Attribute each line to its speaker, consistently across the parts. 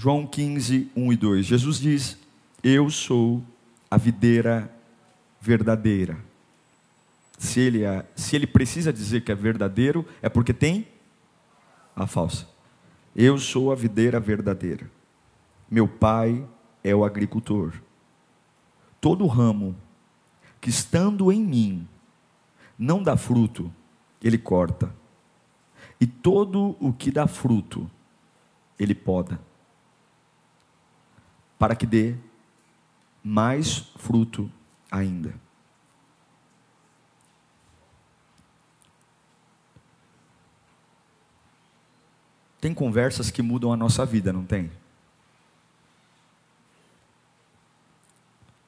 Speaker 1: João 15, 1 e 2. Jesus diz: Eu sou a videira verdadeira. Se ele, é, se ele precisa dizer que é verdadeiro, é porque tem a falsa. Eu sou a videira verdadeira. Meu pai é o agricultor. Todo ramo que estando em mim não dá fruto, ele corta. E todo o que dá fruto, ele poda. Para que dê mais fruto ainda. Tem conversas que mudam a nossa vida, não tem?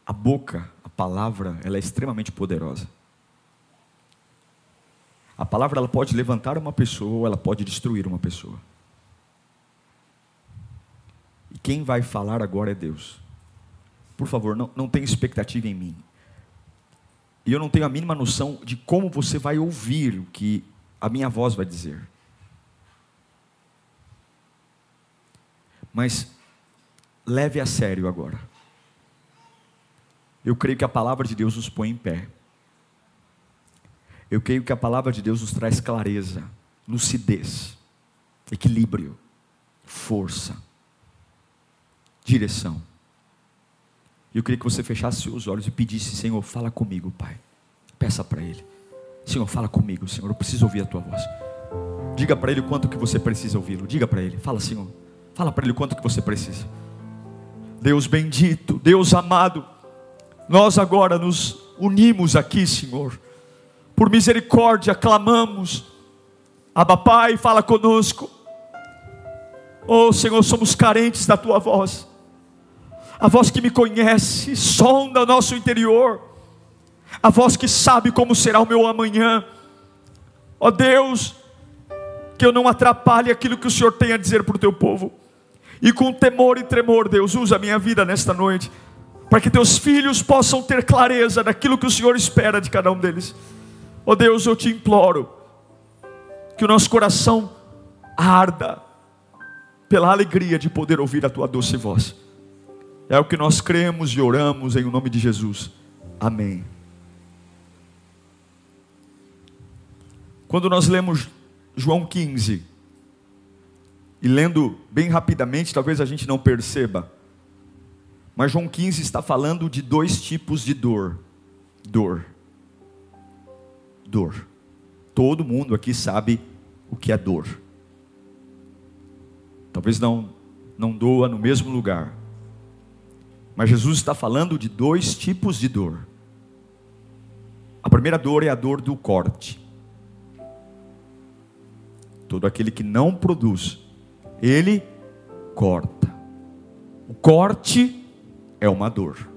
Speaker 1: A boca, a palavra, ela é extremamente poderosa. A palavra ela pode levantar uma pessoa ou ela pode destruir uma pessoa. E quem vai falar agora é Deus. Por favor, não, não tenha expectativa em mim. E eu não tenho a mínima noção de como você vai ouvir o que a minha voz vai dizer. Mas leve a sério agora. Eu creio que a palavra de Deus nos põe em pé. Eu creio que a palavra de Deus nos traz clareza, lucidez, equilíbrio, força, direção. Eu queria que você fechasse os olhos e pedisse: Senhor, fala comigo, Pai. Peça para Ele: Senhor, fala comigo, Senhor. Eu preciso ouvir a tua voz. Diga para Ele quanto que você precisa ouvi-lo. Diga para Ele: Fala, Senhor. Fala para Ele quanto que você precisa. Deus bendito, Deus amado, nós agora nos unimos aqui, Senhor. Por misericórdia, clamamos. Abba Pai, fala conosco. Oh Senhor, somos carentes da tua voz. A voz que me conhece, sonda nosso interior. A voz que sabe como será o meu amanhã. Ó Deus, que eu não atrapalhe aquilo que o Senhor tem a dizer para o teu povo. E com temor e tremor, Deus, usa a minha vida nesta noite, para que teus filhos possam ter clareza daquilo que o Senhor espera de cada um deles. Oh Deus, eu te imploro, que o nosso coração arda pela alegria de poder ouvir a tua doce voz. É o que nós cremos e oramos em nome de Jesus. Amém. Quando nós lemos João 15, e lendo bem rapidamente, talvez a gente não perceba. Mas João 15 está falando de dois tipos de dor. Dor. Dor. Todo mundo aqui sabe o que é dor. Talvez não não doa no mesmo lugar. Mas Jesus está falando de dois tipos de dor. A primeira dor é a dor do corte. Todo aquele que não produz ele corta. O corte é uma dor.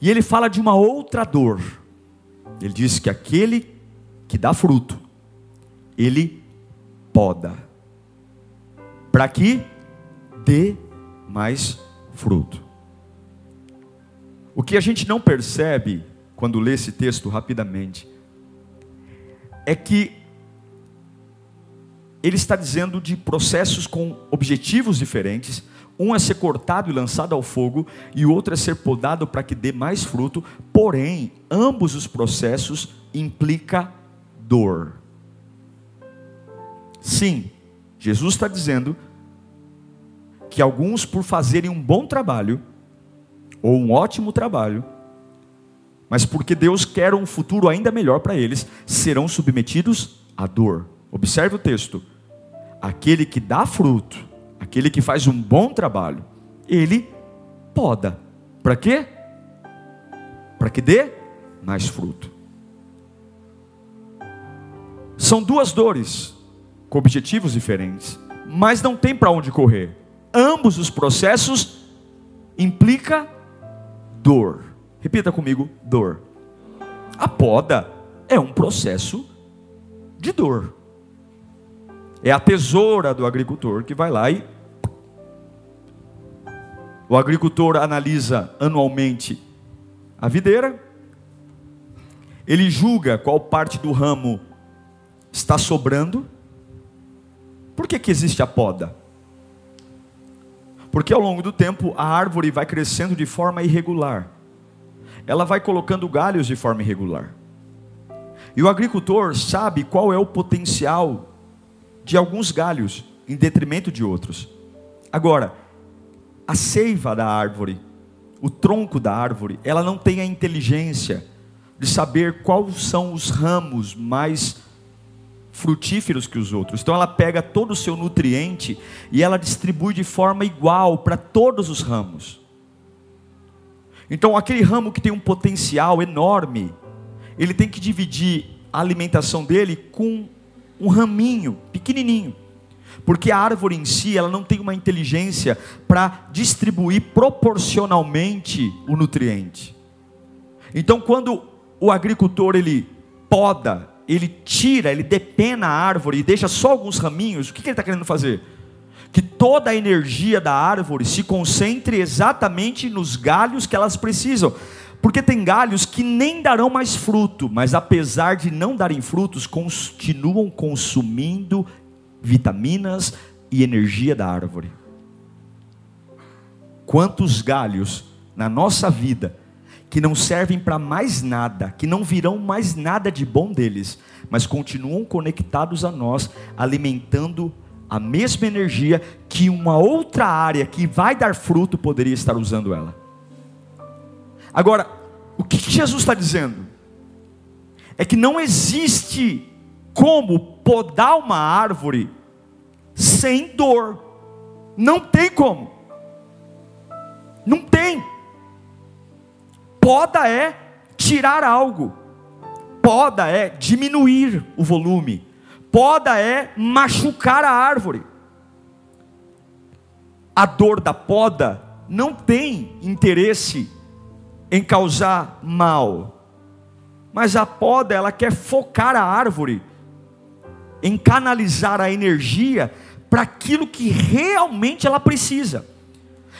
Speaker 1: E ele fala de uma outra dor. Ele diz que aquele que dá fruto, ele poda. Para que dê mais fruto. O que a gente não percebe quando lê esse texto rapidamente é que ele está dizendo de processos com objetivos diferentes. Um é ser cortado e lançado ao fogo, e o outro é ser podado para que dê mais fruto. Porém, ambos os processos implica dor. Sim, Jesus está dizendo que alguns, por fazerem um bom trabalho, ou um ótimo trabalho, mas porque Deus quer um futuro ainda melhor para eles, serão submetidos à dor. Observe o texto aquele que dá fruto, aquele que faz um bom trabalho, ele poda. Para quê? Para que dê mais fruto. São duas dores com objetivos diferentes, mas não tem para onde correr. Ambos os processos implica dor. Repita comigo, dor. A poda é um processo de dor. É a tesoura do agricultor que vai lá e o agricultor analisa anualmente a videira, ele julga qual parte do ramo está sobrando. Por que, que existe a poda? Porque ao longo do tempo a árvore vai crescendo de forma irregular. Ela vai colocando galhos de forma irregular. E o agricultor sabe qual é o potencial de alguns galhos em detrimento de outros. Agora, a seiva da árvore, o tronco da árvore, ela não tem a inteligência de saber quais são os ramos mais frutíferos que os outros. Então ela pega todo o seu nutriente e ela distribui de forma igual para todos os ramos. Então aquele ramo que tem um potencial enorme, ele tem que dividir a alimentação dele com um raminho pequenininho. Porque a árvore em si, ela não tem uma inteligência para distribuir proporcionalmente o nutriente. Então, quando o agricultor ele poda ele tira, ele depena a árvore e deixa só alguns raminhos, o que ele está querendo fazer? Que toda a energia da árvore se concentre exatamente nos galhos que elas precisam. Porque tem galhos que nem darão mais fruto, mas apesar de não darem frutos, continuam consumindo vitaminas e energia da árvore. Quantos galhos na nossa vida que não servem para mais nada, que não virão mais nada de bom deles, mas continuam conectados a nós, alimentando a mesma energia que uma outra área que vai dar fruto poderia estar usando ela. Agora, o que Jesus está dizendo? É que não existe como podar uma árvore sem dor. Não tem como. Não tem. Poda é tirar algo, poda é diminuir o volume, poda é machucar a árvore. A dor da poda não tem interesse em causar mal, mas a poda ela quer focar a árvore em canalizar a energia para aquilo que realmente ela precisa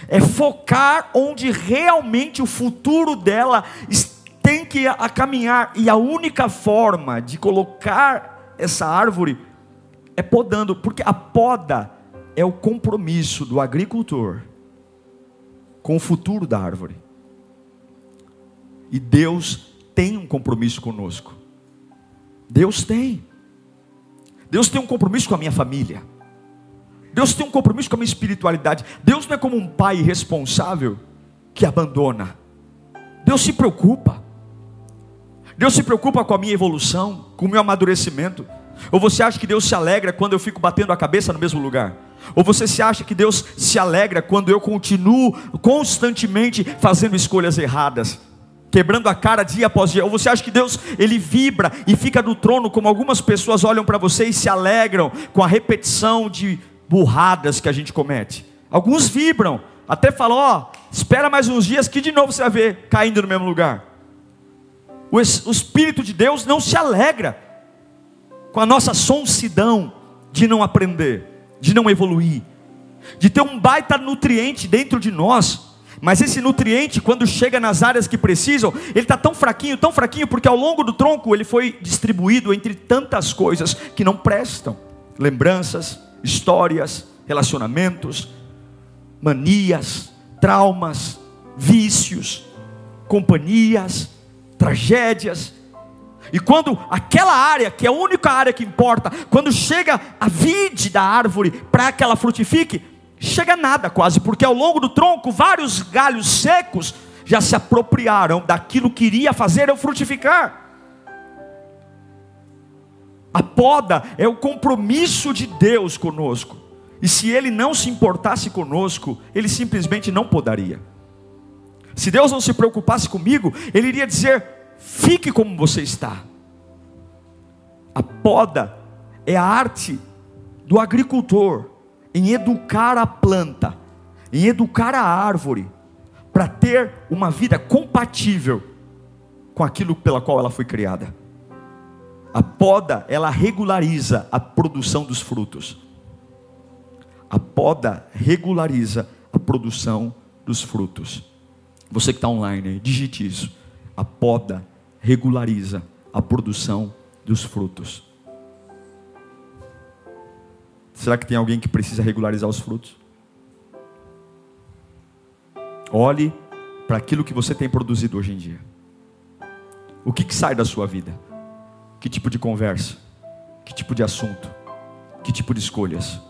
Speaker 1: é focar onde realmente o futuro dela tem que a caminhar, e a única forma de colocar essa árvore é podando, porque a poda é o compromisso do agricultor com o futuro da árvore. E Deus tem um compromisso conosco. Deus tem. Deus tem um compromisso com a minha família. Deus tem um compromisso com a minha espiritualidade. Deus não é como um pai irresponsável que abandona. Deus se preocupa. Deus se preocupa com a minha evolução, com o meu amadurecimento. Ou você acha que Deus se alegra quando eu fico batendo a cabeça no mesmo lugar? Ou você se acha que Deus se alegra quando eu continuo constantemente fazendo escolhas erradas? quebrando a cara dia após dia. Ou você acha que Deus ele vibra e fica no trono como algumas pessoas olham para você e se alegram com a repetição de burradas que a gente comete. Alguns vibram, até falam: ó, espera mais uns dias que de novo você vai ver caindo no mesmo lugar. O, o Espírito de Deus não se alegra com a nossa sonsidão de não aprender, de não evoluir, de ter um baita nutriente dentro de nós. Mas esse nutriente, quando chega nas áreas que precisam, ele está tão fraquinho, tão fraquinho, porque ao longo do tronco ele foi distribuído entre tantas coisas que não prestam lembranças, histórias, relacionamentos, manias, traumas, vícios, companhias, tragédias. E quando aquela área, que é a única área que importa, quando chega a vide da árvore para que ela frutifique, chega nada quase, porque ao longo do tronco vários galhos secos já se apropriaram daquilo que iria fazer eu frutificar. A poda é o compromisso de Deus conosco. E se Ele não se importasse conosco, Ele simplesmente não podaria. Se Deus não se preocupasse comigo, Ele iria dizer: fique como você está. A poda é a arte do agricultor em educar a planta em educar a árvore para ter uma vida compatível com aquilo pela qual ela foi criada. A poda, ela regulariza a produção dos frutos. A poda regulariza a produção dos frutos. Você que está online, digite isso. A poda regulariza a produção dos frutos. Será que tem alguém que precisa regularizar os frutos? Olhe para aquilo que você tem produzido hoje em dia. O que, que sai da sua vida? Que tipo de conversa? Que tipo de assunto? Que tipo de escolhas?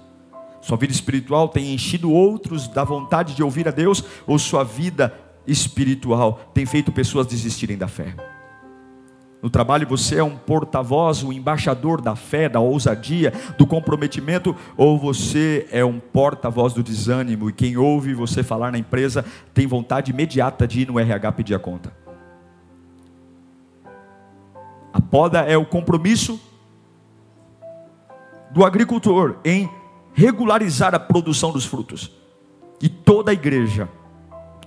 Speaker 1: Sua vida espiritual tem enchido outros da vontade de ouvir a Deus ou sua vida espiritual tem feito pessoas desistirem da fé? No trabalho você é um porta-voz, um embaixador da fé, da ousadia, do comprometimento, ou você é um porta-voz do desânimo e quem ouve você falar na empresa tem vontade imediata de ir no RH pedir a conta? A poda é o compromisso do agricultor em regularizar a produção dos frutos. E toda a igreja,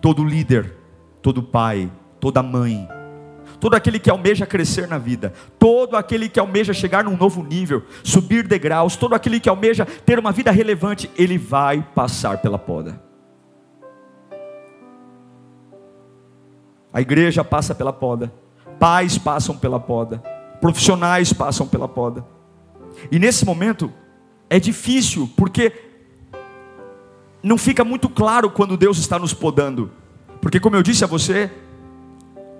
Speaker 1: todo líder, todo pai, toda mãe, todo aquele que almeja crescer na vida, todo aquele que almeja chegar num novo nível, subir degraus, todo aquele que almeja ter uma vida relevante, ele vai passar pela poda. A igreja passa pela poda, pais passam pela poda, profissionais passam pela poda. E nesse momento é difícil, porque não fica muito claro quando Deus está nos podando. Porque como eu disse a você,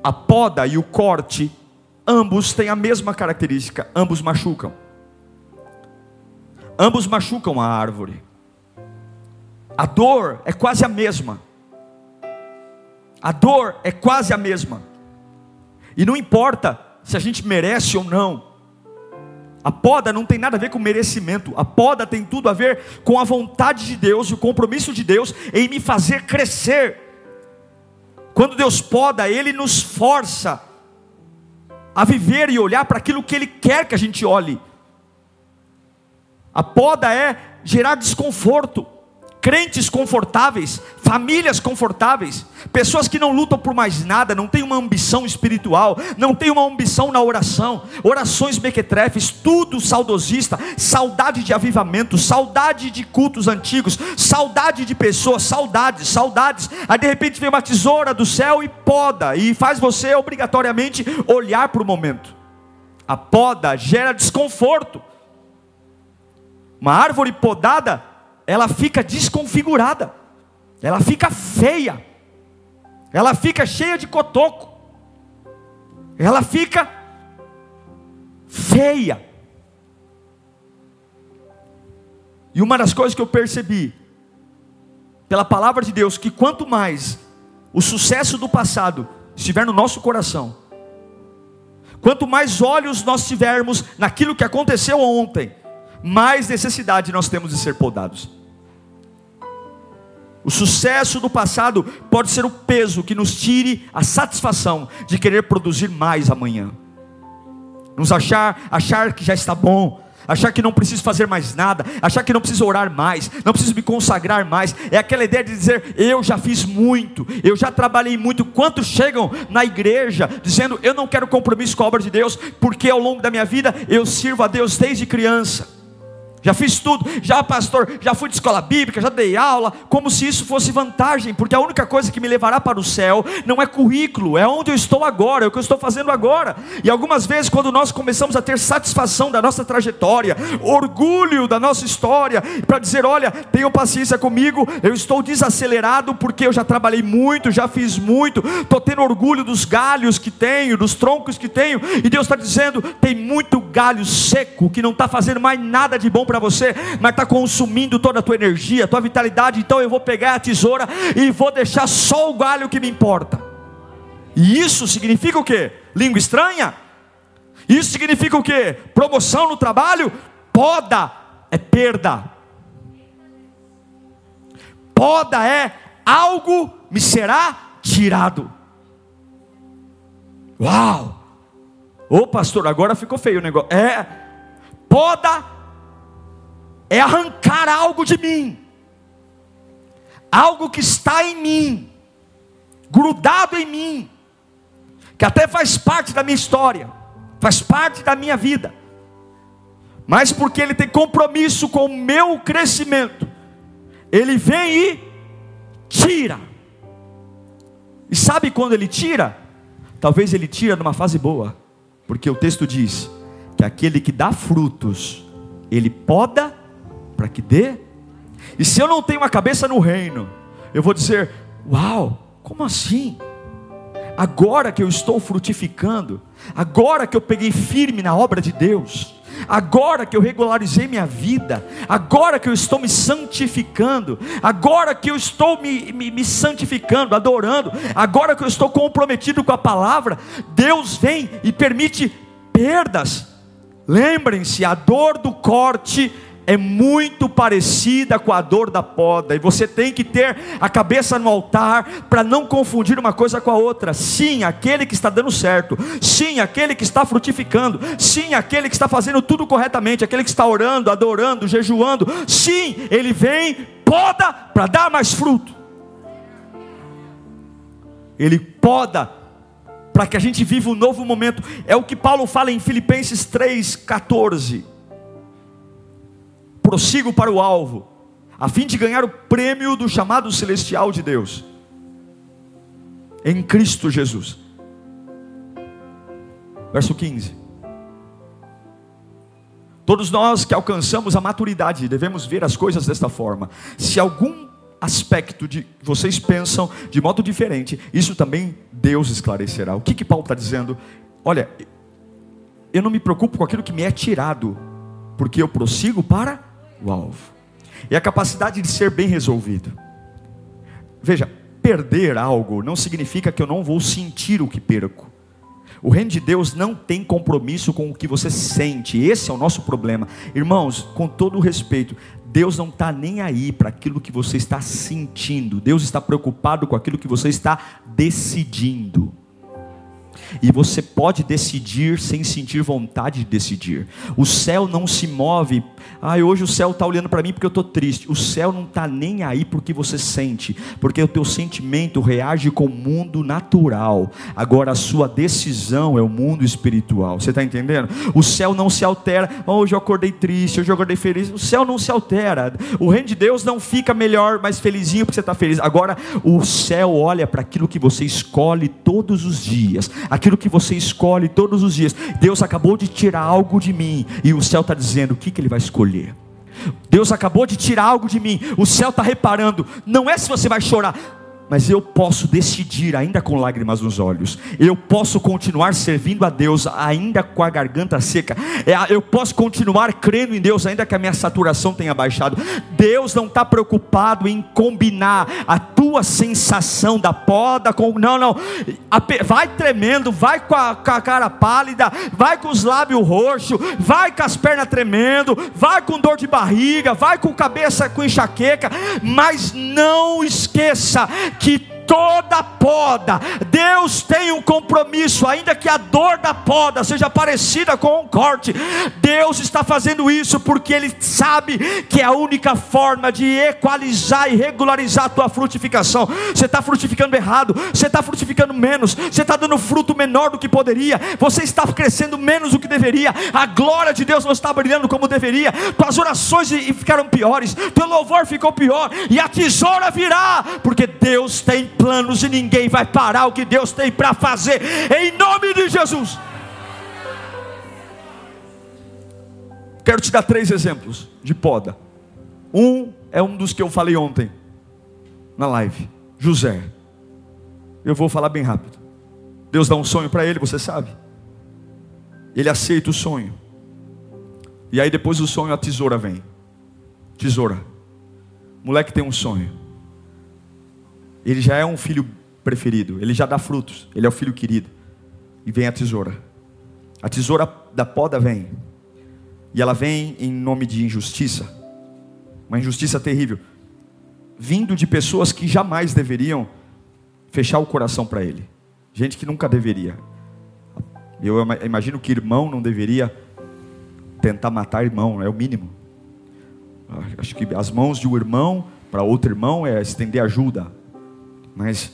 Speaker 1: a poda e o corte, ambos têm a mesma característica, ambos machucam. Ambos machucam a árvore. A dor é quase a mesma. A dor é quase a mesma. E não importa se a gente merece ou não. A poda não tem nada a ver com merecimento. A poda tem tudo a ver com a vontade de Deus e o compromisso de Deus em me fazer crescer quando Deus poda, Ele nos força a viver e olhar para aquilo que Ele quer que a gente olhe. A poda é gerar desconforto crentes confortáveis, famílias confortáveis, pessoas que não lutam por mais nada, não têm uma ambição espiritual, não têm uma ambição na oração, orações mequetrefes, tudo saudosista, saudade de avivamento, saudade de cultos antigos, saudade de pessoas, saudades, saudades. Aí de repente vem uma tesoura do céu e poda, e faz você obrigatoriamente olhar para o momento. A poda gera desconforto. Uma árvore podada ela fica desconfigurada, ela fica feia, ela fica cheia de cotoco, ela fica feia. E uma das coisas que eu percebi, pela palavra de Deus, que quanto mais o sucesso do passado estiver no nosso coração, quanto mais olhos nós tivermos naquilo que aconteceu ontem, mais necessidade nós temos de ser podados. O sucesso do passado pode ser o peso que nos tire a satisfação de querer produzir mais amanhã. Nos achar, achar que já está bom, achar que não preciso fazer mais nada, achar que não preciso orar mais, não preciso me consagrar mais. É aquela ideia de dizer: eu já fiz muito, eu já trabalhei muito. Quantos chegam na igreja dizendo: eu não quero compromisso com a obra de Deus, porque ao longo da minha vida eu sirvo a Deus desde criança já fiz tudo, já pastor, já fui de escola bíblica, já dei aula, como se isso fosse vantagem, porque a única coisa que me levará para o céu não é currículo, é onde eu estou agora, é o que eu estou fazendo agora. E algumas vezes, quando nós começamos a ter satisfação da nossa trajetória, orgulho da nossa história, para dizer: olha, tenham paciência comigo, eu estou desacelerado porque eu já trabalhei muito, já fiz muito, estou tendo orgulho dos galhos que tenho, dos troncos que tenho, e Deus está dizendo: tem muito galho seco que não está fazendo mais nada de bom para para você, mas está consumindo toda a tua energia, tua vitalidade. Então eu vou pegar a tesoura e vou deixar só o galho que me importa. E isso significa o que? Língua estranha? Isso significa o que? Promoção no trabalho? Poda é perda. Poda é algo me será tirado. Uau! Ô pastor, agora ficou feio o negócio. É, poda é arrancar algo de mim. algo que está em mim, grudado em mim, que até faz parte da minha história, faz parte da minha vida, mas porque ele tem compromisso com o meu crescimento, ele vem e tira. E sabe quando ele tira? Talvez ele tira numa fase boa, porque o texto diz que aquele que dá frutos, ele poda para que dê. E se eu não tenho uma cabeça no reino, eu vou dizer: Uau, como assim? Agora que eu estou frutificando, agora que eu peguei firme na obra de Deus, agora que eu regularizei minha vida, agora que eu estou me santificando, agora que eu estou me, me, me, santificando, adorando, agora que eu estou comprometido com a palavra, Deus vem e permite perdas. Lembrem-se, a dor do corte é muito parecida com a dor da poda, e você tem que ter a cabeça no altar para não confundir uma coisa com a outra. Sim, aquele que está dando certo, sim, aquele que está frutificando, sim, aquele que está fazendo tudo corretamente, aquele que está orando, adorando, jejuando, sim, ele vem, poda para dar mais fruto. Ele poda para que a gente viva um novo momento. É o que Paulo fala em Filipenses 3,14 prossigo para o alvo, a fim de ganhar o prêmio do chamado celestial de Deus, em Cristo Jesus. Verso 15. Todos nós que alcançamos a maturidade devemos ver as coisas desta forma. Se algum aspecto de vocês pensam de modo diferente, isso também Deus esclarecerá. O que que Paulo está dizendo? Olha, eu não me preocupo com aquilo que me é tirado, porque eu prossigo para o alvo. E a capacidade de ser bem resolvido. Veja, perder algo não significa que eu não vou sentir o que perco. O reino de Deus não tem compromisso com o que você sente, esse é o nosso problema. Irmãos, com todo o respeito, Deus não está nem aí para aquilo que você está sentindo, Deus está preocupado com aquilo que você está decidindo. E você pode decidir sem sentir vontade de decidir. O céu não se move. Ah, hoje o céu está olhando para mim porque eu estou triste. O céu não está nem aí porque você sente, porque o teu sentimento reage com o mundo natural. Agora a sua decisão é o mundo espiritual. Você está entendendo? O céu não se altera. Oh, hoje eu acordei triste, hoje eu acordei feliz. O céu não se altera. O reino de Deus não fica melhor, mais felizinho porque você está feliz. Agora o céu olha para aquilo que você escolhe todos os dias aquilo que você escolhe todos os dias. Deus acabou de tirar algo de mim, e o céu está dizendo o que, que ele vai escolher. Deus acabou de tirar algo de mim, o céu está reparando, não é se você vai chorar, mas eu posso decidir, ainda com lágrimas nos olhos, eu posso continuar servindo a Deus, ainda com a garganta seca, é, eu posso continuar crendo em Deus, ainda que a minha saturação tenha baixado. Deus não está preocupado em combinar a tua sensação da poda com. Não, não, vai tremendo, vai com a, com a cara pálida, vai com os lábios roxos, vai com as pernas tremendo, vai com dor de barriga, vai com cabeça com enxaqueca, mas não esqueça que toda poda, Deus tem um compromisso, ainda que a dor da poda seja parecida com um corte, Deus está fazendo isso porque Ele sabe que é a única forma de equalizar e regularizar a tua frutificação. Você está frutificando errado, você está frutificando menos, você está dando fruto menor do que poderia, você está crescendo menos do que deveria, a glória de Deus não está brilhando como deveria, tuas orações ficaram piores, teu louvor ficou pior, e a tesoura virá, porque Deus tem planos e ninguém vai parar o que Deus tem para fazer, em nome de Jesus. Quero te dar três exemplos de poda. Um é um dos que eu falei ontem, na live: José. Eu vou falar bem rápido. Deus dá um sonho para ele, você sabe. Ele aceita o sonho. E aí depois do sonho a tesoura vem. Tesoura. Moleque tem um sonho ele já é um filho preferido, ele já dá frutos, ele é o filho querido. E vem a tesoura. A tesoura da poda vem. E ela vem em nome de injustiça. Uma injustiça terrível. Vindo de pessoas que jamais deveriam fechar o coração para ele. Gente que nunca deveria. Eu imagino que irmão não deveria tentar matar irmão, é o mínimo. Acho que as mãos de um irmão para outro irmão é estender ajuda. Mas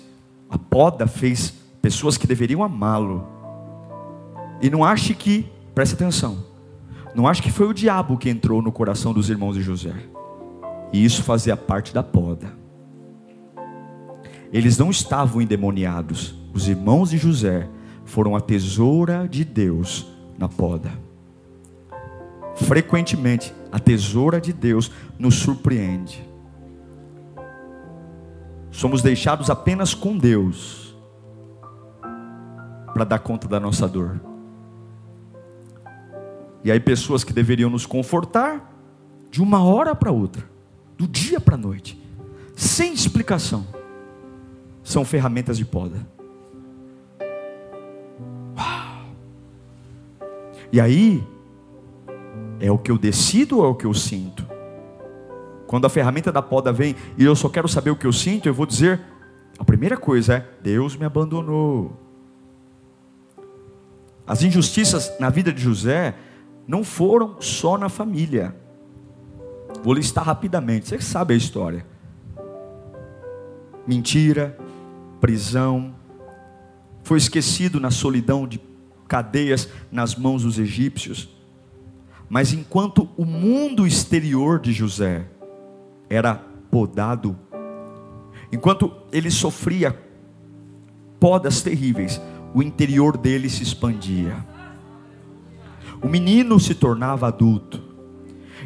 Speaker 1: a poda fez pessoas que deveriam amá-lo. E não ache que, preste atenção, não acho que foi o diabo que entrou no coração dos irmãos de José. E isso fazia parte da poda. Eles não estavam endemoniados. Os irmãos de José foram a tesoura de Deus na poda. Frequentemente, a tesoura de Deus nos surpreende. Somos deixados apenas com Deus para dar conta da nossa dor. E aí, pessoas que deveriam nos confortar, de uma hora para outra, do dia para a noite, sem explicação, são ferramentas de poda. Uau. E aí, é o que eu decido ou é o que eu sinto? Quando a ferramenta da poda vem e eu só quero saber o que eu sinto, eu vou dizer: a primeira coisa é: Deus me abandonou. As injustiças na vida de José não foram só na família. Vou listar rapidamente, você sabe a história. Mentira, prisão, foi esquecido na solidão de cadeias nas mãos dos egípcios. Mas enquanto o mundo exterior de José era podado, enquanto ele sofria podas terríveis, o interior dele se expandia. O menino se tornava adulto.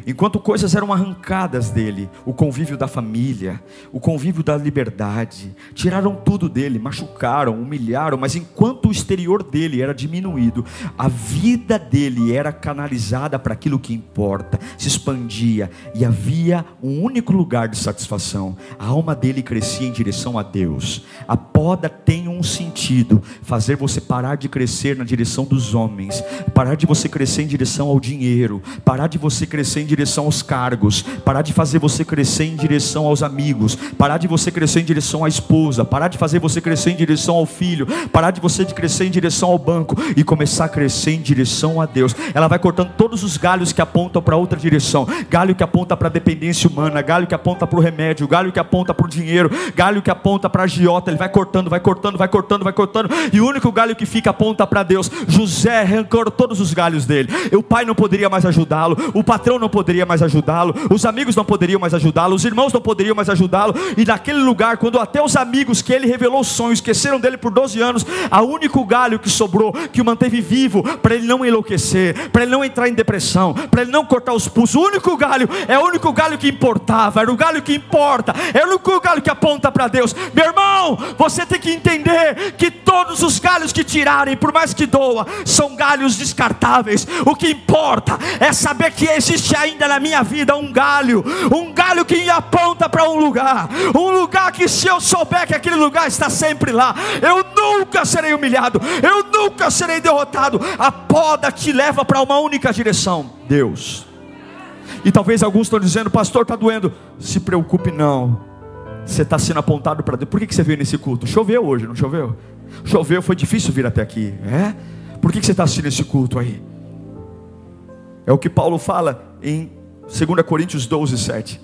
Speaker 1: Enquanto coisas eram arrancadas dele, o convívio da família, o convívio da liberdade, tiraram tudo dele, machucaram, humilharam, mas enquanto o exterior dele era diminuído, a vida dele era canalizada para aquilo que importa, se expandia e havia um único lugar de satisfação. A alma dele crescia em direção a Deus. A poda tem um sentido, fazer você parar de crescer na direção dos homens, parar de você crescer em direção ao dinheiro, parar de você crescer em direção aos cargos, parar de fazer você crescer em direção aos amigos, parar de você crescer em direção à esposa, parar de fazer você crescer em direção ao filho, parar de você crescer em direção ao banco e começar a crescer em direção a Deus. Ela vai cortando todos os galhos que apontam para outra direção, galho que aponta para a dependência humana, galho que aponta para o remédio, galho que aponta para o dinheiro, galho que aponta para a giota. Ele vai cortando, vai cortando, vai cortando, vai cortando, e o único galho que fica aponta para Deus. José arrancou todos os galhos dele. O pai não poderia mais ajudá-lo, o patrão não poderia mais ajudá-lo, os amigos não poderiam mais ajudá-lo, os irmãos não poderiam mais ajudá-lo, e naquele lugar, quando até os amigos que ele revelou sonhos esqueceram dele por 12 anos, a único galho que sobrou, que o manteve vivo, para ele não enlouquecer, para ele não entrar em depressão, para ele não cortar os pulsos, o único galho é o único galho que importava, era o galho que importa, é o único galho que aponta para Deus. Meu irmão, você tem que entender que todos os galhos que tirarem, por mais que doa, são galhos descartáveis. O que importa é saber que existe ainda na minha vida um galho, um galho que me aponta para um lugar, um lugar que se eu souber que aquele lugar está sempre lá, eu nunca serei humilhado, eu nunca serei derrotado. A poda te leva para uma única direção: Deus. E talvez alguns estão dizendo, pastor, está doendo. Se preocupe, não. Você está sendo apontado para Deus. Por que, que você veio nesse culto? Choveu hoje, não choveu? Choveu, foi difícil vir até aqui. É? Por que, que você está assistindo esse culto aí? É o que Paulo fala em 2 Coríntios 12, 7.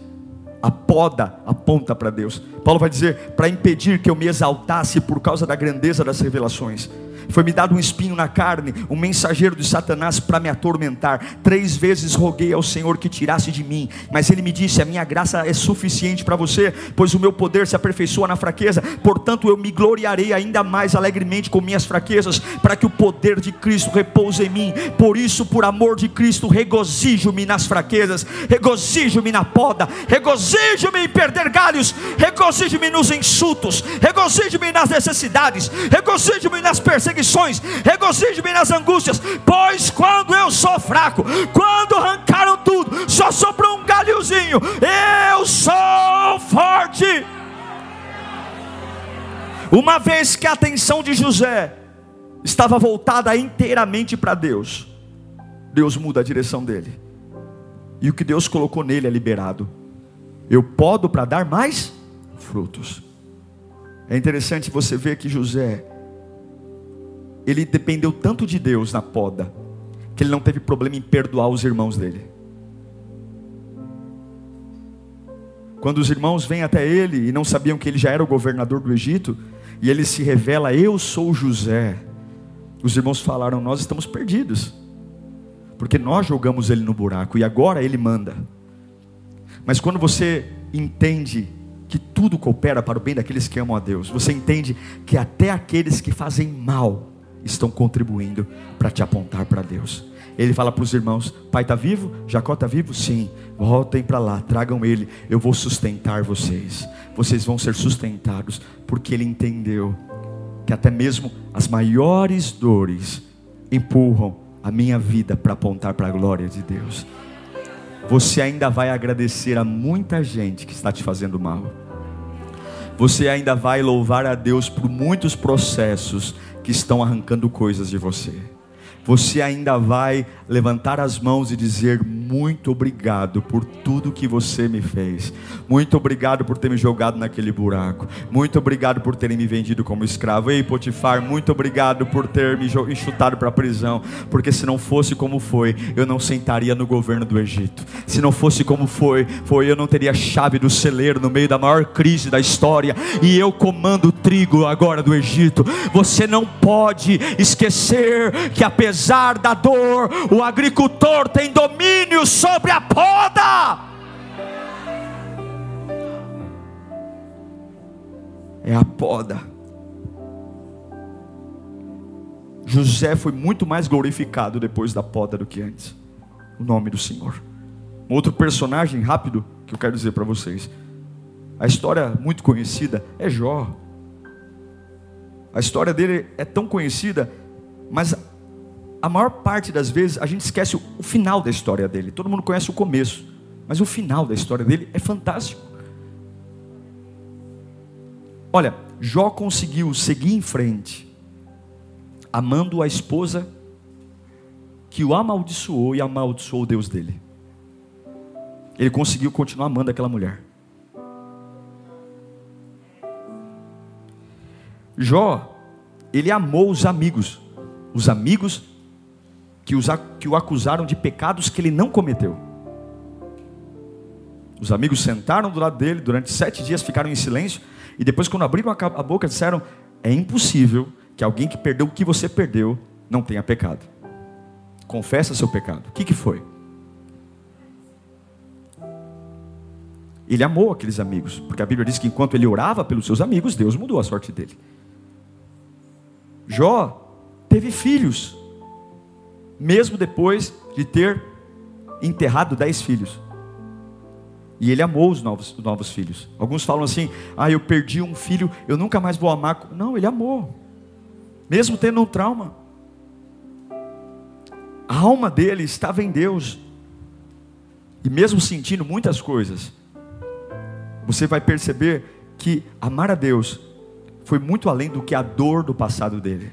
Speaker 1: A poda aponta para Deus. Paulo vai dizer: para impedir que eu me exaltasse por causa da grandeza das revelações. Foi-me dado um espinho na carne, um mensageiro de Satanás para me atormentar. Três vezes roguei ao Senhor que tirasse de mim, mas ele me disse: A minha graça é suficiente para você, pois o meu poder se aperfeiçoa na fraqueza. Portanto, eu me gloriarei ainda mais alegremente com minhas fraquezas, para que o poder de Cristo repouse em mim. Por isso, por amor de Cristo, regozijo-me nas fraquezas, regozijo-me na poda, regozijo-me em perder galhos, regozijo-me nos insultos, regozijo-me nas necessidades, regozijo-me nas perseguições, regozijo-me nas angústias, pois quando eu sou fraco, quando arrancaram tudo, só sobrou um galhozinho, eu sou forte. Uma vez que a atenção de José estava voltada inteiramente para Deus, Deus muda a direção dele, e o que Deus colocou nele é liberado. Eu podo para dar mais frutos. É interessante você ver que José, ele dependeu tanto de Deus na poda, que ele não teve problema em perdoar os irmãos dele. Quando os irmãos vêm até ele e não sabiam que ele já era o governador do Egito, e ele se revela: Eu sou José. Os irmãos falaram: Nós estamos perdidos, porque nós jogamos ele no buraco e agora ele manda. Mas quando você entende que tudo coopera para o bem daqueles que amam a Deus, você entende que até aqueles que fazem mal estão contribuindo para te apontar para Deus. Ele fala para os irmãos: Pai está vivo? Jacó está vivo? Sim. Voltem para lá, tragam ele. Eu vou sustentar vocês. Vocês vão ser sustentados, porque ele entendeu que até mesmo as maiores dores empurram a minha vida para apontar para a glória de Deus. Você ainda vai agradecer a muita gente que está te fazendo mal. Você ainda vai louvar a Deus por muitos processos que estão arrancando coisas de você. Você ainda vai levantar as mãos e dizer: Muito obrigado por tudo que você me fez. Muito obrigado por ter me jogado naquele buraco. Muito obrigado por terem me vendido como escravo. Ei, Potifar, muito obrigado por ter me enxutado para a prisão. Porque se não fosse como foi, eu não sentaria no governo do Egito. Se não fosse como foi, foi eu não teria chave do celeiro no meio da maior crise da história. E eu comando o trigo agora do Egito. Você não pode esquecer que apesar da dor, o agricultor tem domínio sobre a poda. É a poda. José foi muito mais glorificado depois da poda do que antes. O nome do Senhor. Um outro personagem rápido que eu quero dizer para vocês. A história muito conhecida é Jó. A história dele é tão conhecida, mas a maior parte das vezes a gente esquece o, final da história dele. Todo mundo conhece o começo, mas o final da história dele é fantástico. Olha, Jó conseguiu seguir em frente, amando a esposa que o amaldiçoou e amaldiçoou o Deus dele. Ele conseguiu continuar amando aquela mulher. Jó, ele amou os amigos, os amigos que, os, que o acusaram de pecados que ele não cometeu. Os amigos sentaram do lado dele durante sete dias, ficaram em silêncio, e depois, quando abriram a boca, disseram: É impossível que alguém que perdeu o que você perdeu não tenha pecado. Confessa seu pecado. O que, que foi? Ele amou aqueles amigos, porque a Bíblia diz que enquanto ele orava pelos seus amigos, Deus mudou a sorte dele. Jó teve filhos, mesmo depois de ter enterrado dez filhos. E ele amou os novos, os novos filhos. Alguns falam assim: ah, eu perdi um filho, eu nunca mais vou amar. Não, ele amou, mesmo tendo um trauma. A alma dele estava em Deus, e mesmo sentindo muitas coisas, você vai perceber que amar a Deus foi muito além do que a dor do passado dele.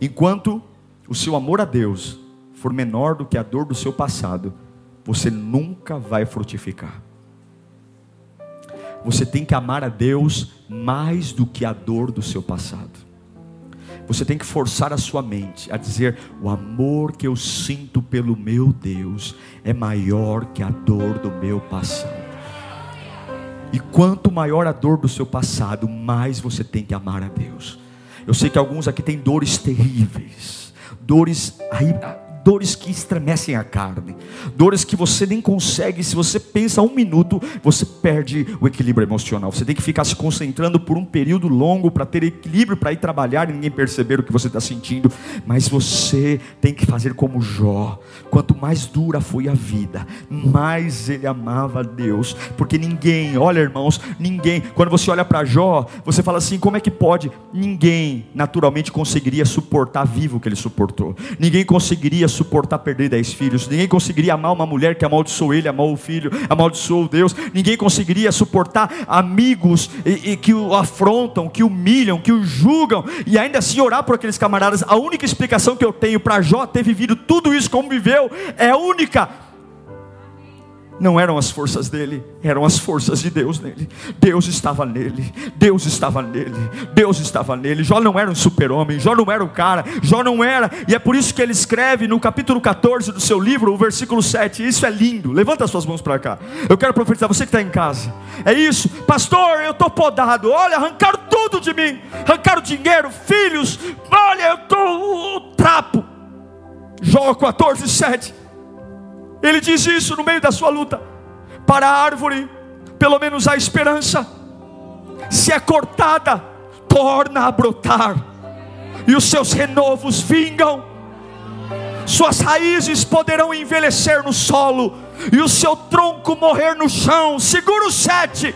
Speaker 1: Enquanto o seu amor a Deus for menor do que a dor do seu passado, você nunca vai frutificar. Você tem que amar a Deus mais do que a dor do seu passado. Você tem que forçar a sua mente a dizer: o amor que eu sinto pelo meu Deus é maior que a dor do meu passado. E quanto maior a dor do seu passado, mais você tem que amar a Deus. Eu sei que alguns aqui têm dores terríveis dores dores que estremecem a carne, dores que você nem consegue, se você pensa um minuto, você perde o equilíbrio emocional. Você tem que ficar se concentrando por um período longo para ter equilíbrio para ir trabalhar e ninguém perceber o que você está sentindo. Mas você tem que fazer como Jó. Quanto mais dura foi a vida, mais ele amava a Deus, porque ninguém, olha irmãos, ninguém. Quando você olha para Jó, você fala assim: como é que pode? Ninguém naturalmente conseguiria suportar vivo o que ele suportou. Ninguém conseguiria suportar perder dez filhos. Ninguém conseguiria amar uma mulher que amaldiçoou ele, amou o filho, amaldiçoou Deus. Ninguém conseguiria suportar amigos e, e que o afrontam, que humilham, que o julgam e ainda assim orar por aqueles camaradas. A única explicação que eu tenho para Jó ter vivido tudo isso como viveu é única. Não eram as forças dele, eram as forças de Deus nele. Deus estava nele, Deus estava nele, Deus estava nele. Jó não era um super-homem, Jó não era um cara, Jó não era, e é por isso que ele escreve no capítulo 14 do seu livro, o versículo 7. Isso é lindo, levanta as suas mãos para cá. Eu quero profetizar, você que está em casa, é isso, pastor, eu estou podado, olha, arrancaram tudo de mim, arrancaram dinheiro, filhos, olha, eu estou o trapo. Jó 14, 7. Ele diz isso no meio da sua luta. Para a árvore, pelo menos a esperança, se é cortada, torna a brotar, e os seus renovos vingam, suas raízes poderão envelhecer no solo, e o seu tronco morrer no chão. Segura o sete,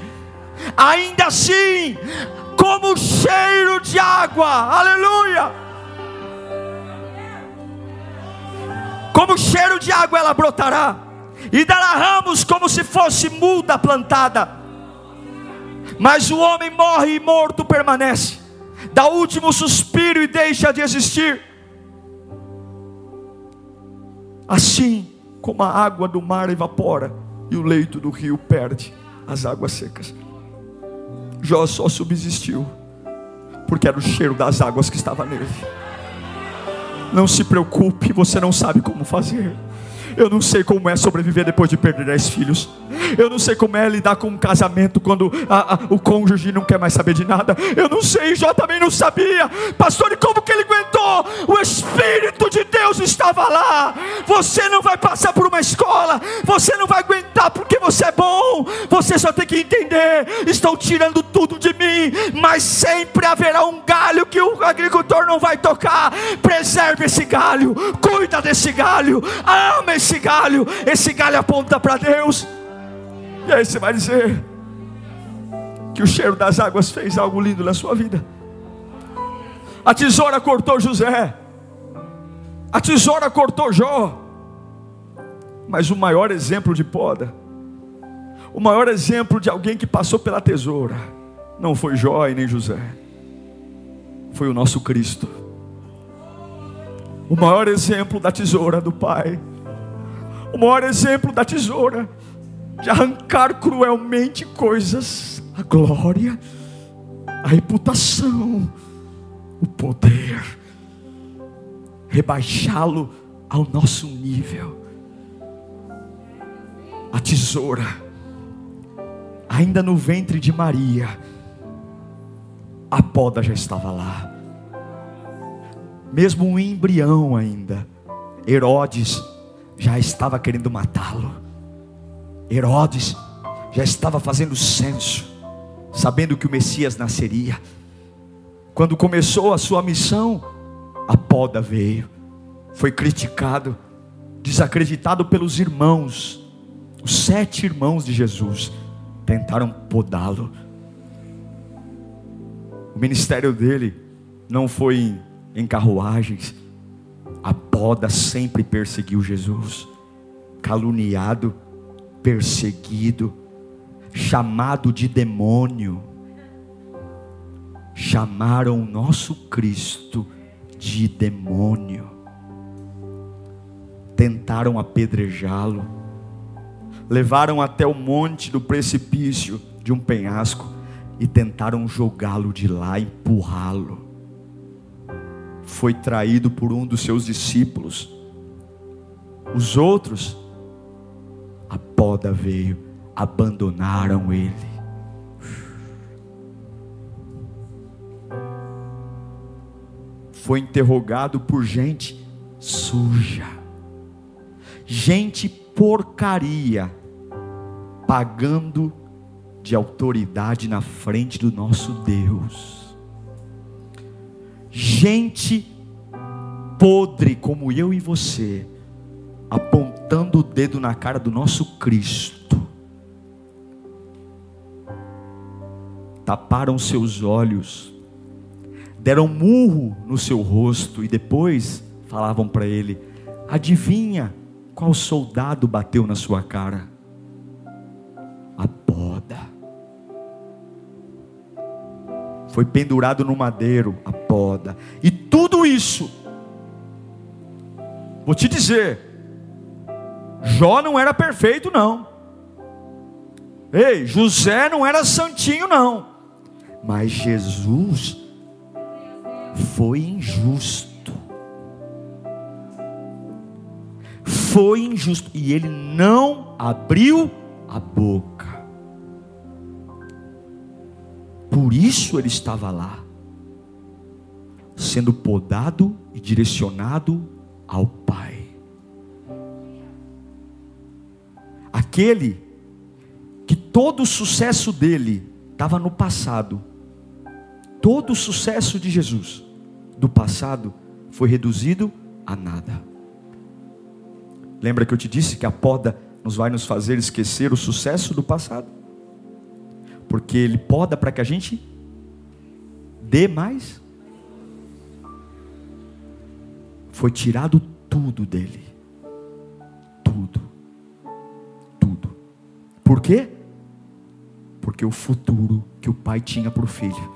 Speaker 1: ainda assim, como cheiro de água, aleluia como cheiro de água ela brotará, e dará ramos como se fosse muda plantada. Mas o homem morre e morto permanece, dá último suspiro e deixa de existir. Assim como a água do mar evapora e o leito do rio perde as águas secas. Jó só subsistiu, porque era o cheiro das águas que estava nele. Não se preocupe, você não sabe como fazer. Eu não sei como é sobreviver depois de perder dez filhos. Eu não sei como é lidar com um casamento quando a, a, o cônjuge não quer mais saber de nada. Eu não sei, Jó também não sabia. Pastor, e como que ele aguentou? O Espírito de Deus estava lá. Você não vai passar por uma escola. Você não vai aguentar porque você é bom. Você só tem que entender. Estão tirando tudo de mim. Mas sempre haverá um galho que o agricultor não vai tocar. Preserve esse galho. Cuida desse galho. Ama esse esse galho, esse galho aponta para Deus. E aí você vai dizer que o cheiro das águas fez algo lindo na sua vida. A tesoura cortou José, a tesoura cortou Jó, mas o maior exemplo de poda, o maior exemplo de alguém que passou pela tesoura, não foi Jó e nem José, foi o nosso Cristo. O maior exemplo da tesoura do Pai o maior exemplo da tesoura, de arrancar cruelmente coisas, a glória, a reputação, o poder, rebaixá-lo ao nosso nível. A tesoura, ainda no ventre de Maria, a poda já estava lá, mesmo um embrião ainda, Herodes já estava querendo matá-lo. Herodes já estava fazendo censo, sabendo que o Messias nasceria. Quando começou a sua missão, a poda veio, foi criticado, desacreditado pelos irmãos, os sete irmãos de Jesus, tentaram podá-lo. O ministério dele não foi em, carruagens, a poda sempre perseguiu Jesus, caluniado, perseguido, chamado de demônio. Chamaram o nosso Cristo de demônio. Tentaram apedrejá-lo. Levaram até o monte do precipício de um penhasco e tentaram jogá-lo de lá, empurrá-lo foi traído por um dos seus discípulos. Os outros, a poda veio, abandonaram ele. Foi interrogado por gente suja, gente porcaria, pagando de autoridade na frente do nosso Deus gente podre como eu e você, apontando o dedo na cara do nosso Cristo, taparam seus olhos, deram murro no seu rosto e depois falavam para ele: Adivinha qual soldado bateu na sua cara? A poda foi pendurado no madeiro, a poda. E tudo isso, vou te dizer, Jó não era perfeito, não. Ei, José não era santinho, não. Mas Jesus foi injusto. Foi injusto. E ele não abriu a boca. Por isso ele estava lá, sendo podado e direcionado ao Pai. Aquele que todo o sucesso dele estava no passado, todo o sucesso de Jesus do passado foi reduzido a nada. Lembra que eu te disse que a poda nos vai nos fazer esquecer o sucesso do passado? Porque ele poda para que a gente dê mais. Foi tirado tudo dele. Tudo. Tudo. Por quê? Porque o futuro que o pai tinha para o filho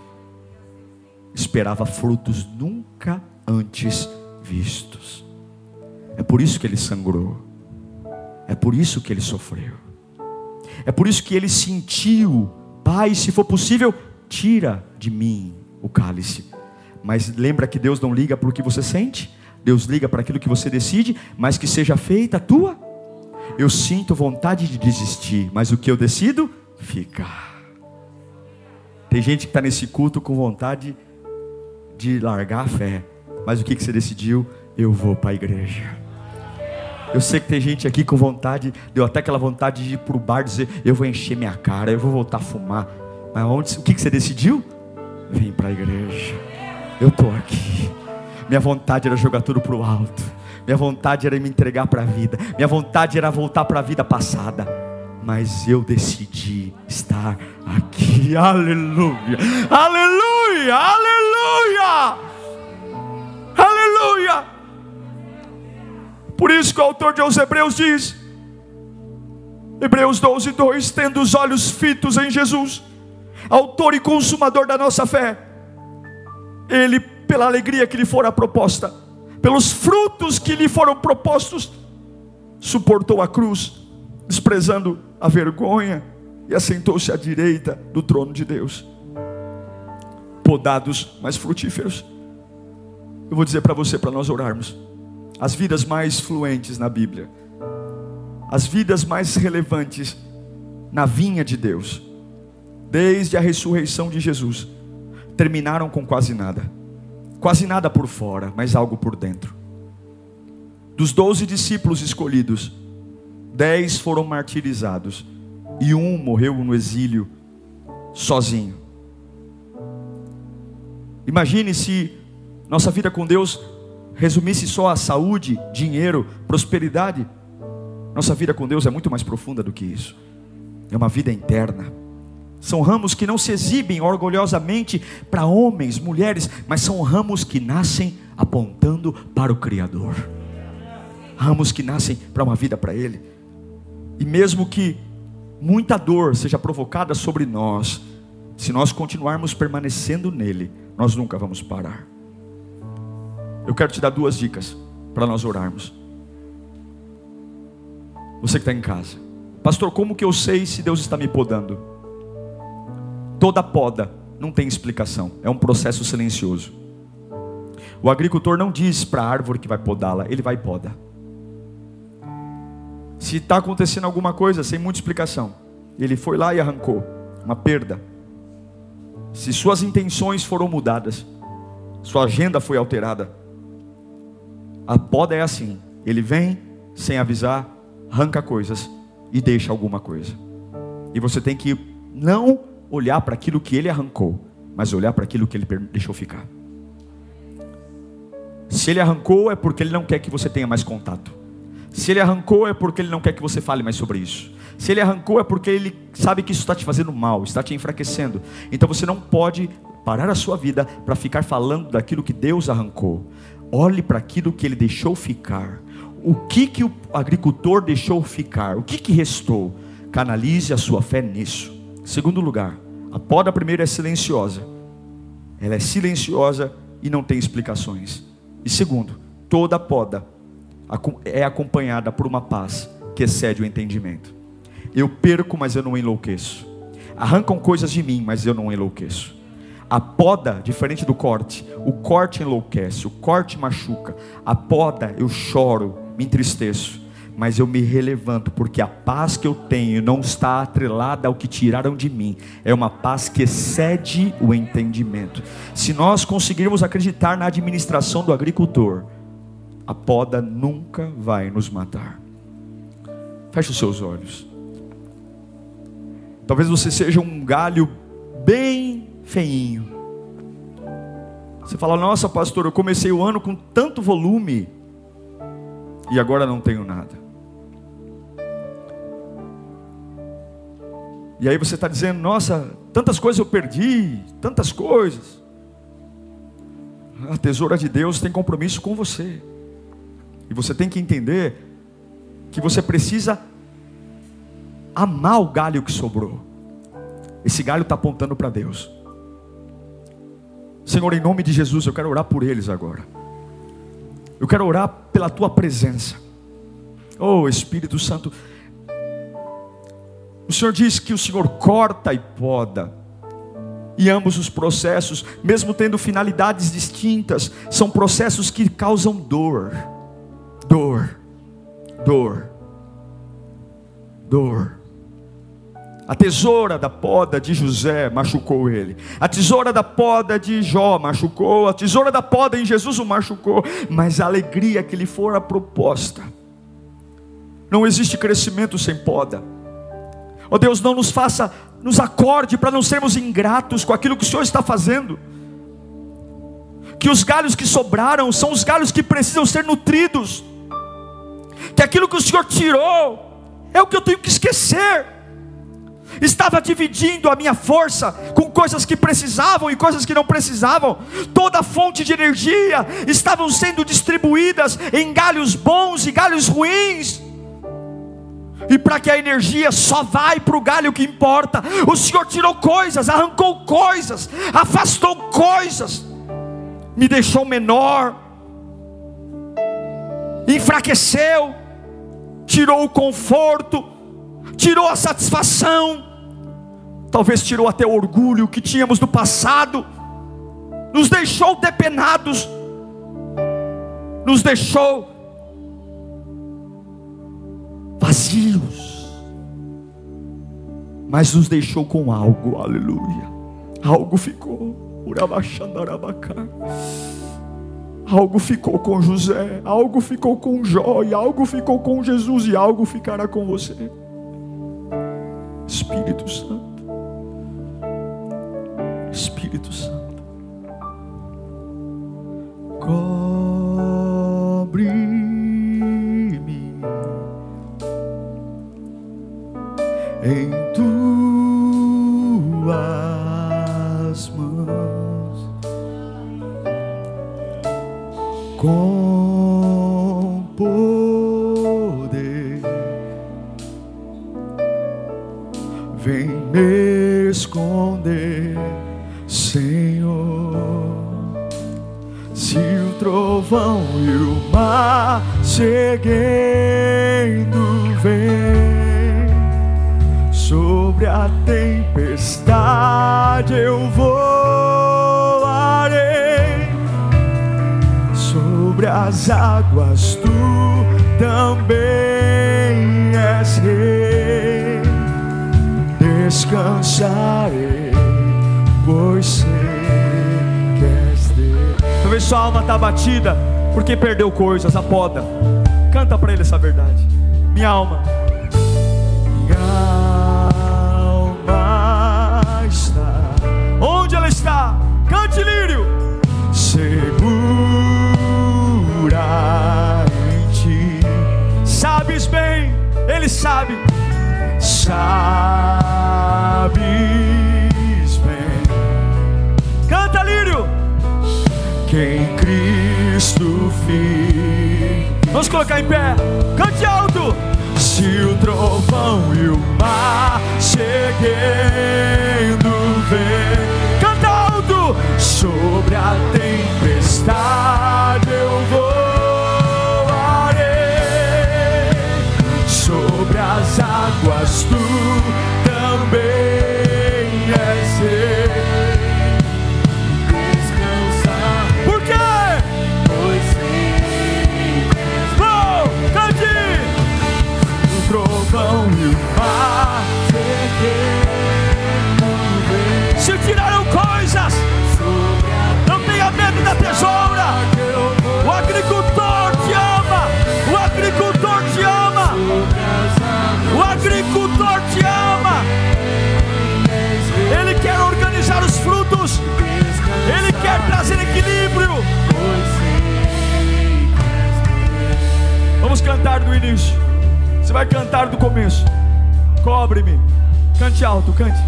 Speaker 1: esperava frutos nunca antes vistos. É por isso que ele sangrou. É por isso que ele sofreu. É por isso que ele sentiu Pai, se for possível, tira de mim o cálice. Mas lembra que Deus não liga para o que você sente, Deus liga para aquilo que você decide, mas que seja feita a tua. Eu sinto vontade de desistir, mas o que eu decido, fica. Tem gente que está nesse culto com vontade de largar a fé, mas o que, que você decidiu? Eu vou para a igreja. Eu sei que tem gente aqui com vontade, deu até aquela vontade de ir para o bar dizer: Eu vou encher minha cara, eu vou voltar a fumar. Mas onde, o que, que você decidiu? Vim para a igreja. Eu estou aqui. Minha vontade era jogar tudo para o alto. Minha vontade era me entregar para a vida. Minha vontade era voltar para a vida passada. Mas eu decidi estar aqui. Aleluia! Aleluia! Aleluia! Aleluia! Por isso que o autor de aos Hebreus diz, Hebreus 12, 2: tendo os olhos fitos em Jesus, autor e consumador da nossa fé, ele, pela alegria que lhe fora proposta, pelos frutos que lhe foram propostos, suportou a cruz, desprezando a vergonha, e assentou-se à direita do trono de Deus. Podados, mas frutíferos. Eu vou dizer para você, para nós orarmos as vidas mais fluentes na Bíblia, as vidas mais relevantes na vinha de Deus, desde a ressurreição de Jesus, terminaram com quase nada, quase nada por fora, mas algo por dentro. Dos doze discípulos escolhidos, dez foram martirizados e um morreu no exílio sozinho. Imagine se nossa vida com Deus resumisse só a saúde, dinheiro, prosperidade, nossa vida com Deus é muito mais profunda do que isso. É uma vida interna. São ramos que não se exibem orgulhosamente para homens, mulheres, mas são ramos que nascem apontando para o Criador. Ramos que nascem para uma vida para Ele. E mesmo que muita dor seja provocada sobre nós, se nós continuarmos permanecendo nele, nós nunca vamos parar. Eu quero te dar duas dicas para nós orarmos. Você que está em casa, pastor, como que eu sei se Deus está me podando? Toda poda não tem explicação, é um processo silencioso. O agricultor não diz para a árvore que vai podá-la, ele vai e poda. Se está acontecendo alguma coisa sem muita explicação, ele foi lá e arrancou uma perda. Se suas intenções foram mudadas, sua agenda foi alterada, a poda é assim: ele vem sem avisar, arranca coisas e deixa alguma coisa. E você tem que não olhar para aquilo que ele arrancou, mas olhar para aquilo que ele deixou ficar. Se ele arrancou, é porque ele não quer que você tenha mais contato. Se ele arrancou, é porque ele não quer que você fale mais sobre isso. Se ele arrancou, é porque ele sabe que isso está te fazendo mal, está te enfraquecendo. Então você não pode parar a sua vida para ficar falando daquilo que Deus arrancou. Olhe para aquilo que ele deixou ficar. O que, que o agricultor deixou ficar? O que, que restou? Canalize a sua fé nisso. Segundo lugar, a poda primeiro é silenciosa. Ela é silenciosa e não tem explicações. E segundo, toda poda é acompanhada por uma paz que excede o entendimento. Eu perco, mas eu não enlouqueço. Arrancam coisas de mim, mas eu não enlouqueço. A poda, diferente do corte, o corte enlouquece, o corte machuca. A poda, eu choro, me entristeço, mas eu me relevanto, porque a paz que eu tenho não está atrelada ao que tiraram de mim, é uma paz que excede o entendimento. Se nós conseguirmos acreditar na administração do agricultor, a poda nunca vai nos matar. Feche os seus olhos. Talvez você seja um galho bem feinho. Você fala, nossa pastor, eu comecei o ano com tanto volume e agora não tenho nada. E aí você está dizendo, nossa, tantas coisas eu perdi, tantas coisas. A tesoura de Deus tem compromisso com você. E você tem que entender que você precisa amar o galho que sobrou. Esse galho está apontando para Deus. Senhor, em nome de Jesus, eu quero orar por eles agora. Eu quero orar pela tua presença. Oh Espírito Santo. O Senhor diz que o Senhor corta e poda. E ambos os processos, mesmo tendo finalidades distintas, são processos que causam dor. Dor. Dor. Dor. A tesoura da poda de José machucou ele. A tesoura da poda de Jó machucou. A tesoura da poda em Jesus o machucou. Mas a alegria que lhe fora proposta. Não existe crescimento sem poda. Oh Deus, não nos faça, nos acorde para não sermos ingratos com aquilo que o Senhor está fazendo. Que os galhos que sobraram são os galhos que precisam ser nutridos. Que aquilo que o Senhor tirou é o que eu tenho que esquecer estava dividindo a minha força com coisas que precisavam e coisas que não precisavam. Toda fonte de energia estavam sendo distribuídas em galhos bons e galhos ruins. E para que a energia só vai para o galho que importa, o Senhor tirou coisas, arrancou coisas, afastou coisas, me deixou menor, enfraqueceu, tirou o conforto, tirou a satisfação, talvez tirou até o orgulho que tínhamos do passado, nos deixou depenados, nos deixou vazios, mas nos deixou com algo, aleluia. Algo ficou, algo ficou com José, algo ficou com Jó, e algo ficou com Jesus, e algo ficará com você. Espírito Santo. Espírito Santo. Cobre-me em seguindo vem sobre a tempestade, eu voarei sobre as águas. Tu também és rei descansarei, pois sei que és Deus. Talvez sua alma está batida porque perdeu coisas, a poda. Canta para ele essa verdade. Minha alma. Minha alma está. Onde ela está? Cante lírio. Segura em ti. Sabes bem, ele sabe sabes bem. Canta, Lírio. Quem Cristo fez. Vamos colocar em pé. Cante alto. Se o trovão e o mar seguindo vem. Canta alto. Sobre a tempestade eu voarei. Sobre as águas tu Cobre-me. Cante alto, cante.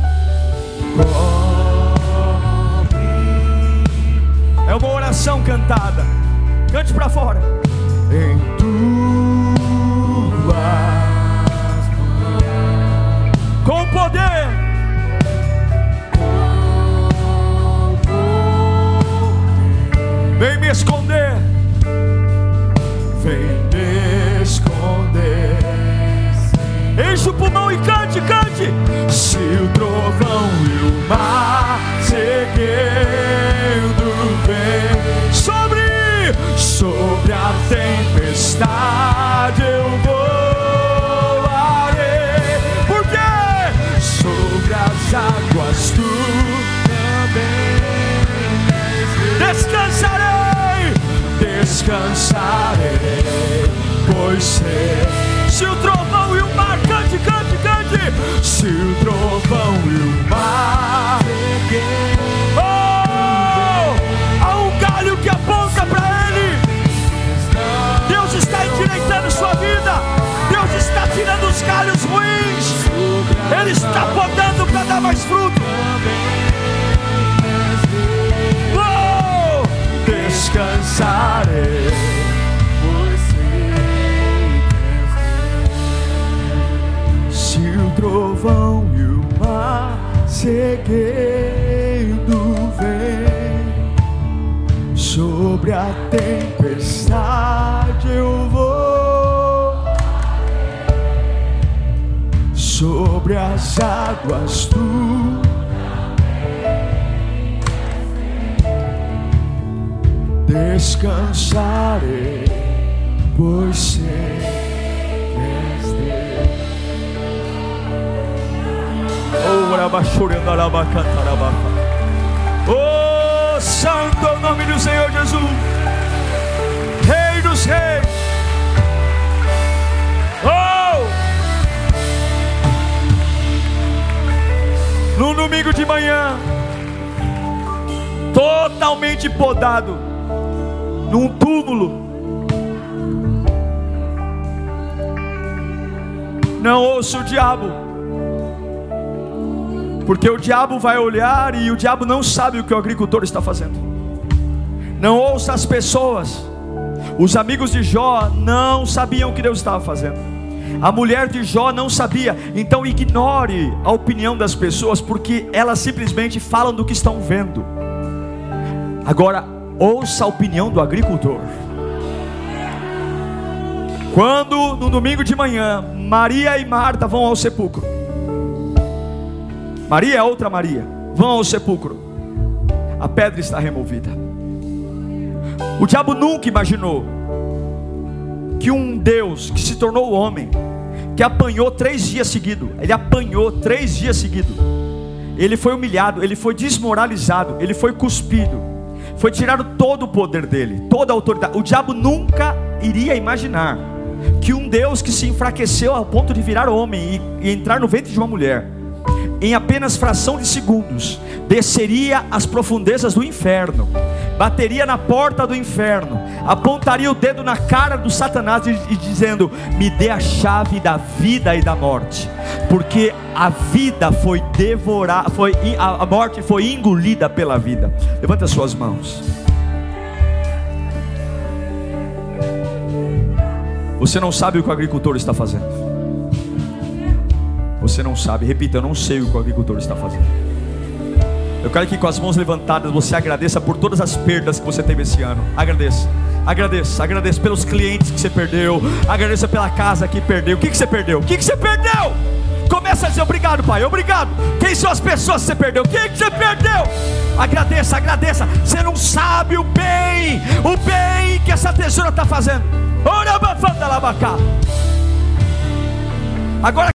Speaker 1: É uma oração cantada. Cante para fora. Em tuas com poder. Vem me esconder. Vem me esconder. Enche o pulmão e cante, cante. Se o trovão e o mar seguindo vem sobre, sobre a tempestade eu voarei. Porque sobre as águas tu também descansarei, descansarei, pois sei. Se o trovão e o mar, cante, cante, cante. Se o trovão e o mar, oh, há um galho que aponta para ele. Deus está endireitando sua vida. Deus está tirando os galhos ruins. Ele está podando para dar mais fruto. Oh, descansarei. Trovão e o mar seguindo vem. Sobre a tempestade eu vou. Sobre as águas tu descansarei pois sei Oh, santo é o nome do Senhor Jesus, Rei dos Reis. Oh, no domingo de manhã, totalmente podado, num túmulo. Não ouço o diabo. Porque o diabo vai olhar e o diabo não sabe o que o agricultor está fazendo. Não ouça as pessoas. Os amigos de Jó não sabiam o que Deus estava fazendo. A mulher de Jó não sabia. Então ignore a opinião das pessoas, porque elas simplesmente falam do que estão vendo. Agora, ouça a opinião do agricultor. Quando no domingo de manhã, Maria e Marta vão ao sepulcro. Maria é outra Maria. Vão ao sepulcro. A pedra está removida. O diabo nunca imaginou que um Deus que se tornou homem, que apanhou três dias seguidos, ele apanhou três dias seguidos. Ele foi humilhado, ele foi desmoralizado, ele foi cuspido, foi tirado todo o poder dele, toda a autoridade. O diabo nunca iria imaginar que um Deus que se enfraqueceu ao ponto de virar homem e, e entrar no ventre de uma mulher, em apenas fração de segundos, desceria às profundezas do inferno, bateria na porta do inferno, apontaria o dedo na cara do Satanás e, e dizendo: Me dê a chave da vida e da morte, porque a vida foi devorada, foi, a morte foi engolida pela vida. Levanta as suas mãos. Você não sabe o que o agricultor está fazendo. Você não sabe, repita, eu não sei o que o agricultor está fazendo. Eu quero que com as mãos levantadas você agradeça por todas as perdas que você teve esse ano. Agradeça, agradeça, agradeça pelos clientes que você perdeu, agradeça pela casa que perdeu. O que, que você perdeu? O que, que você perdeu? Começa a dizer obrigado, pai, obrigado. Quem são as pessoas que você perdeu? O que, você perdeu? Agradeça, agradeça. Você não sabe o bem, o bem que essa tesoura está fazendo. Ora, Agora